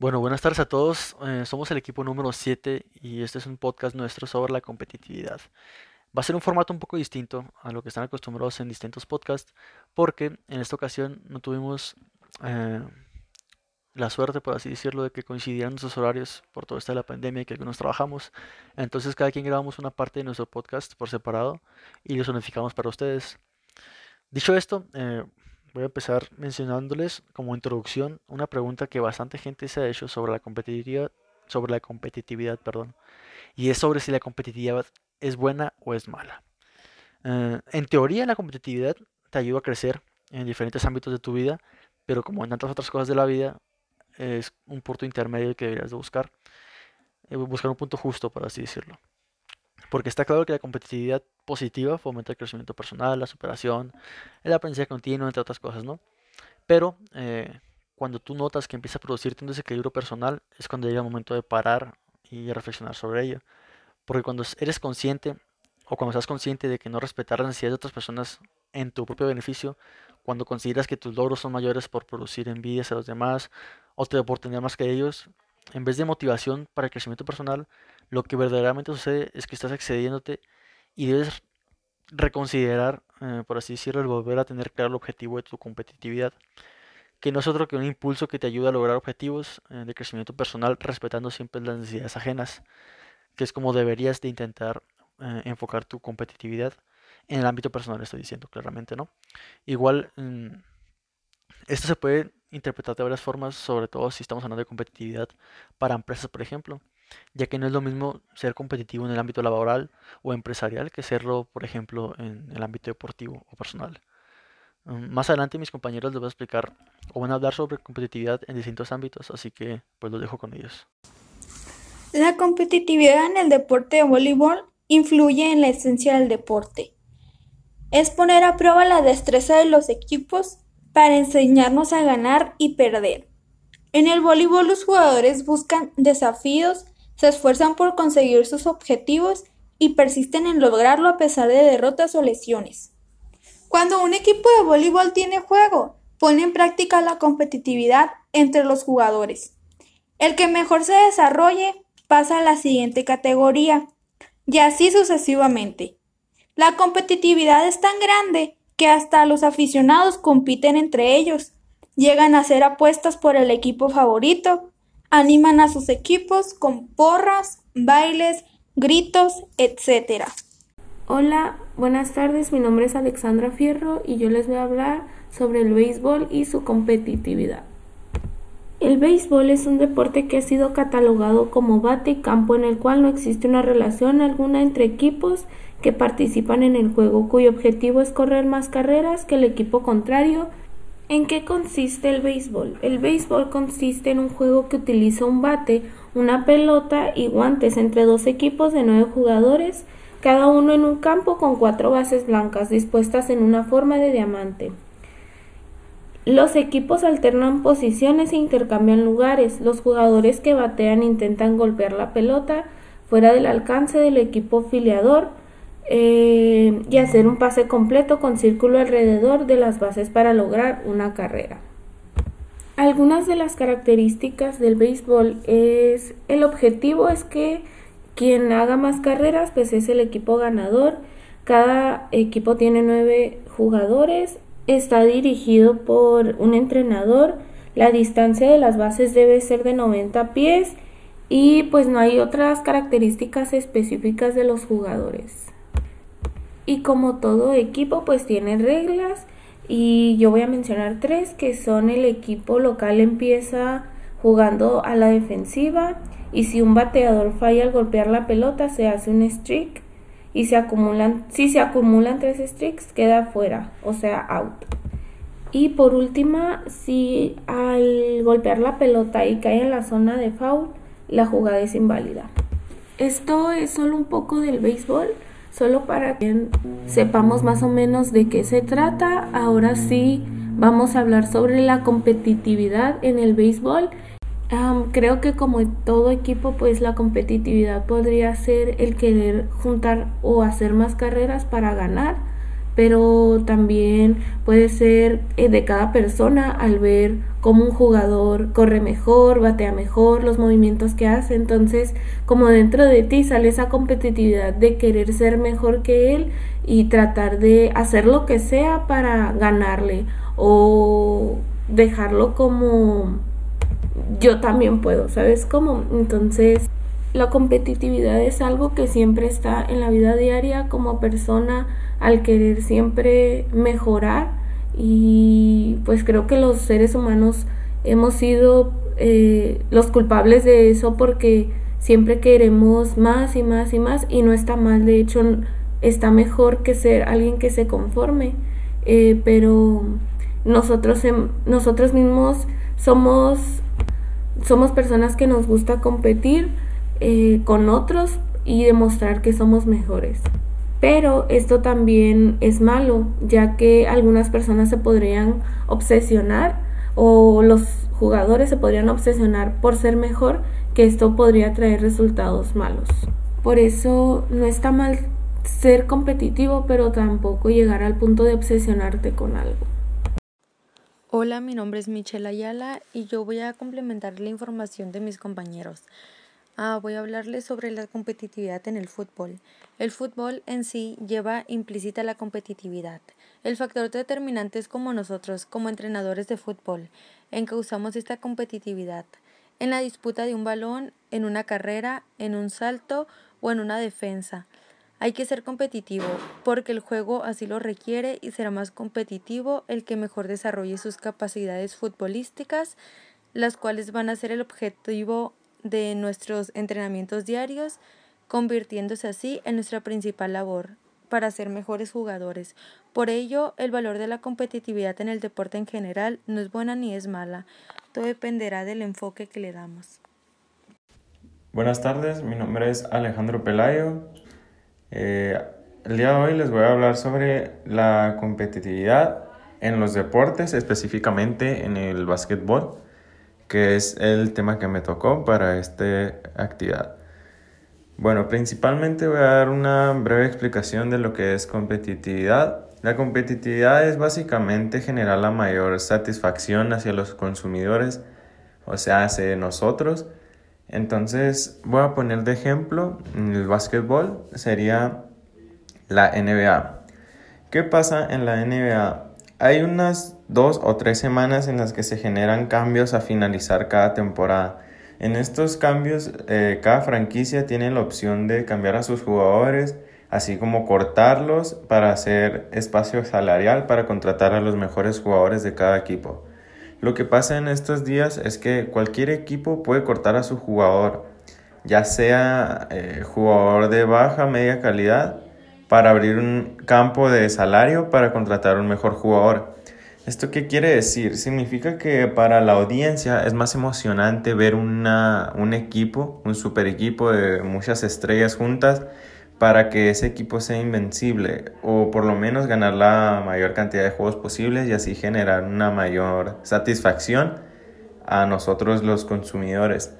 Bueno, buenas tardes a todos. Eh, somos el equipo número 7 y este es un podcast nuestro sobre la competitividad. Va a ser un formato un poco distinto a lo que están acostumbrados en distintos podcasts porque en esta ocasión no tuvimos eh, la suerte, por así decirlo, de que coincidieran nuestros horarios por todo esto de la pandemia y que algunos trabajamos. Entonces cada quien grabamos una parte de nuestro podcast por separado y los unificamos para ustedes. Dicho esto, eh, voy a empezar mencionándoles como introducción una pregunta que bastante gente se ha hecho sobre la competitividad, sobre la competitividad, perdón, y es sobre si la competitividad es buena o es mala. Eh, en teoría, la competitividad te ayuda a crecer en diferentes ámbitos de tu vida, pero como en tantas otras cosas de la vida, es un punto intermedio que deberías de buscar, eh, buscar un punto justo, por así decirlo. Porque está claro que la competitividad positiva fomenta el crecimiento personal, la superación, el aprendizaje continuo, entre otras cosas, ¿no? Pero eh, cuando tú notas que empieza a producirte un desequilibrio personal, es cuando llega el momento de parar y reflexionar sobre ello. Porque cuando eres consciente o cuando estás consciente de que no respetar las necesidades de otras personas en tu propio beneficio, cuando consideras que tus logros son mayores por producir envidias a los demás o te por tener más que ellos, en vez de motivación para el crecimiento personal, lo que verdaderamente sucede es que estás excediéndote y debes reconsiderar, eh, por así decirlo, el volver a tener claro el objetivo de tu competitividad, que no es otro que un impulso que te ayuda a lograr objetivos eh, de crecimiento personal respetando siempre las necesidades ajenas, que es como deberías de intentar eh, enfocar tu competitividad en el ámbito personal, estoy diciendo claramente, ¿no? Igual, mm, esto se puede interpretar de varias formas, sobre todo si estamos hablando de competitividad para empresas, por ejemplo ya que no es lo mismo ser competitivo en el ámbito laboral o empresarial que serlo, por ejemplo, en el ámbito deportivo o personal. Mm, más adelante mis compañeros les voy a explicar o van a hablar sobre competitividad en distintos ámbitos, así que pues los dejo con ellos. La competitividad en el deporte de voleibol influye en la esencia del deporte. Es poner a prueba la destreza de los equipos para enseñarnos a ganar y perder. En el voleibol los jugadores buscan desafíos se esfuerzan por conseguir sus objetivos y persisten en lograrlo a pesar de derrotas o lesiones. Cuando un equipo de voleibol tiene juego, pone en práctica la competitividad entre los jugadores. El que mejor se desarrolle pasa a la siguiente categoría, y así sucesivamente. La competitividad es tan grande que hasta los aficionados compiten entre ellos, llegan a hacer apuestas por el equipo favorito Animan a sus equipos con porras, bailes, gritos, etc. Hola, buenas tardes, mi nombre es Alexandra Fierro y yo les voy a hablar sobre el béisbol y su competitividad. El béisbol es un deporte que ha sido catalogado como bate y campo en el cual no existe una relación alguna entre equipos que participan en el juego cuyo objetivo es correr más carreras que el equipo contrario ¿En qué consiste el béisbol? El béisbol consiste en un juego que utiliza un bate, una pelota y guantes entre dos equipos de nueve jugadores, cada uno en un campo con cuatro bases blancas dispuestas en una forma de diamante. Los equipos alternan posiciones e intercambian lugares. Los jugadores que batean intentan golpear la pelota fuera del alcance del equipo filiador eh, y hacer un pase completo con círculo alrededor de las bases para lograr una carrera. Algunas de las características del béisbol es el objetivo es que quien haga más carreras pues es el equipo ganador. Cada equipo tiene nueve jugadores, está dirigido por un entrenador, la distancia de las bases debe ser de 90 pies y pues no hay otras características específicas de los jugadores y como todo equipo pues tiene reglas. Y yo voy a mencionar tres que son el equipo local empieza jugando a la defensiva y si un bateador falla al golpear la pelota se hace un streak. Y se acumulan si se acumulan tres streaks queda fuera o sea out. Y por última si al golpear la pelota y cae en la zona de foul la jugada es inválida. Esto es solo un poco del béisbol solo para que sepamos más o menos de qué se trata. Ahora sí vamos a hablar sobre la competitividad en el béisbol. creo que como todo equipo, pues la competitividad podría ser el querer juntar o hacer más carreras para ganar. Pero también puede ser eh, de cada persona al ver cómo un jugador corre mejor, batea mejor, los movimientos que hace. Entonces, como dentro de ti sale esa competitividad de querer ser mejor que él y tratar de hacer lo que sea para ganarle o dejarlo como yo también puedo, ¿sabes cómo? Entonces, la competitividad es algo que siempre está en la vida diaria como persona al querer siempre mejorar y pues creo que los seres humanos hemos sido eh, los culpables de eso porque siempre queremos más y más y más y no está mal, de hecho está mejor que ser alguien que se conforme, eh, pero nosotros, nosotros mismos somos, somos personas que nos gusta competir eh, con otros y demostrar que somos mejores. Pero esto también es malo, ya que algunas personas se podrían obsesionar o los jugadores se podrían obsesionar por ser mejor, que esto podría traer resultados malos. Por eso no está mal ser competitivo, pero tampoco llegar al punto de obsesionarte con algo. Hola, mi nombre es Michelle Ayala y yo voy a complementar la información de mis compañeros. Ah, voy a hablarles sobre la competitividad en el fútbol. El fútbol en sí lleva implícita la competitividad. El factor determinante es como nosotros, como entrenadores de fútbol, en que usamos esta competitividad. En la disputa de un balón, en una carrera, en un salto o en una defensa. Hay que ser competitivo, porque el juego así lo requiere y será más competitivo el que mejor desarrolle sus capacidades futbolísticas, las cuales van a ser el objetivo de nuestros entrenamientos diarios, convirtiéndose así en nuestra principal labor para ser mejores jugadores. Por ello, el valor de la competitividad en el deporte en general no es buena ni es mala, todo dependerá del enfoque que le damos. Buenas tardes, mi nombre es Alejandro Pelayo. Eh, el día de hoy les voy a hablar sobre la competitividad en los deportes, específicamente en el básquetbol que es el tema que me tocó para esta actividad. Bueno, principalmente voy a dar una breve explicación de lo que es competitividad. La competitividad es básicamente generar la mayor satisfacción hacia los consumidores, o sea, hacia nosotros. Entonces, voy a poner de ejemplo, el básquetbol sería la NBA. ¿Qué pasa en la NBA? Hay unas dos o tres semanas en las que se generan cambios a finalizar cada temporada. En estos cambios, eh, cada franquicia tiene la opción de cambiar a sus jugadores, así como cortarlos para hacer espacio salarial para contratar a los mejores jugadores de cada equipo. Lo que pasa en estos días es que cualquier equipo puede cortar a su jugador, ya sea eh, jugador de baja, media calidad para abrir un campo de salario para contratar un mejor jugador. ¿Esto qué quiere decir? Significa que para la audiencia es más emocionante ver una, un equipo, un super equipo de muchas estrellas juntas para que ese equipo sea invencible o por lo menos ganar la mayor cantidad de juegos posibles y así generar una mayor satisfacción a nosotros los consumidores.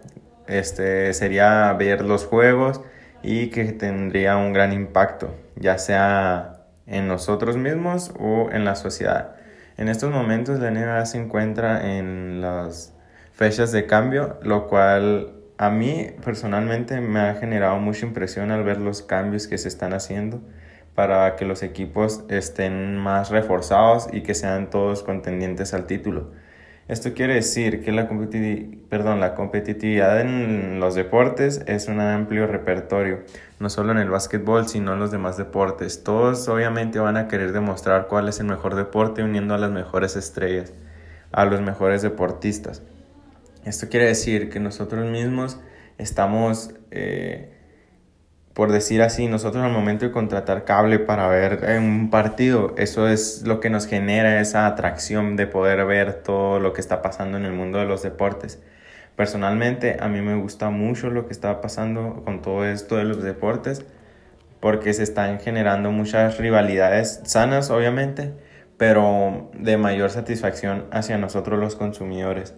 Este sería ver los juegos y que tendría un gran impacto, ya sea en nosotros mismos o en la sociedad. En estos momentos la NBA se encuentra en las fechas de cambio, lo cual a mí personalmente me ha generado mucha impresión al ver los cambios que se están haciendo para que los equipos estén más reforzados y que sean todos contendientes al título. Esto quiere decir que la, perdón, la competitividad en los deportes es un amplio repertorio, no solo en el básquetbol, sino en los demás deportes. Todos obviamente van a querer demostrar cuál es el mejor deporte uniendo a las mejores estrellas, a los mejores deportistas. Esto quiere decir que nosotros mismos estamos... Eh, por decir así, nosotros al momento de contratar cable para ver un partido, eso es lo que nos genera esa atracción de poder ver todo lo que está pasando en el mundo de los deportes. Personalmente, a mí me gusta mucho lo que está pasando con todo esto de los deportes, porque se están generando muchas rivalidades sanas, obviamente, pero de mayor satisfacción hacia nosotros los consumidores.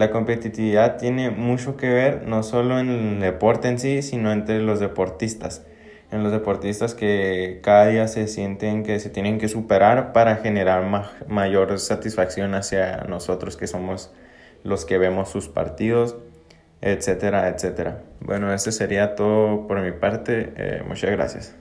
La competitividad tiene mucho que ver no solo en el deporte en sí, sino entre los deportistas. en los deportistas que cada día se sienten que se tienen que superar para generar mayor satisfacción hacia nosotros que somos los que vemos sus partidos, etcétera, etcétera. Bueno, este sería todo por mi parte. Eh, muchas gracias.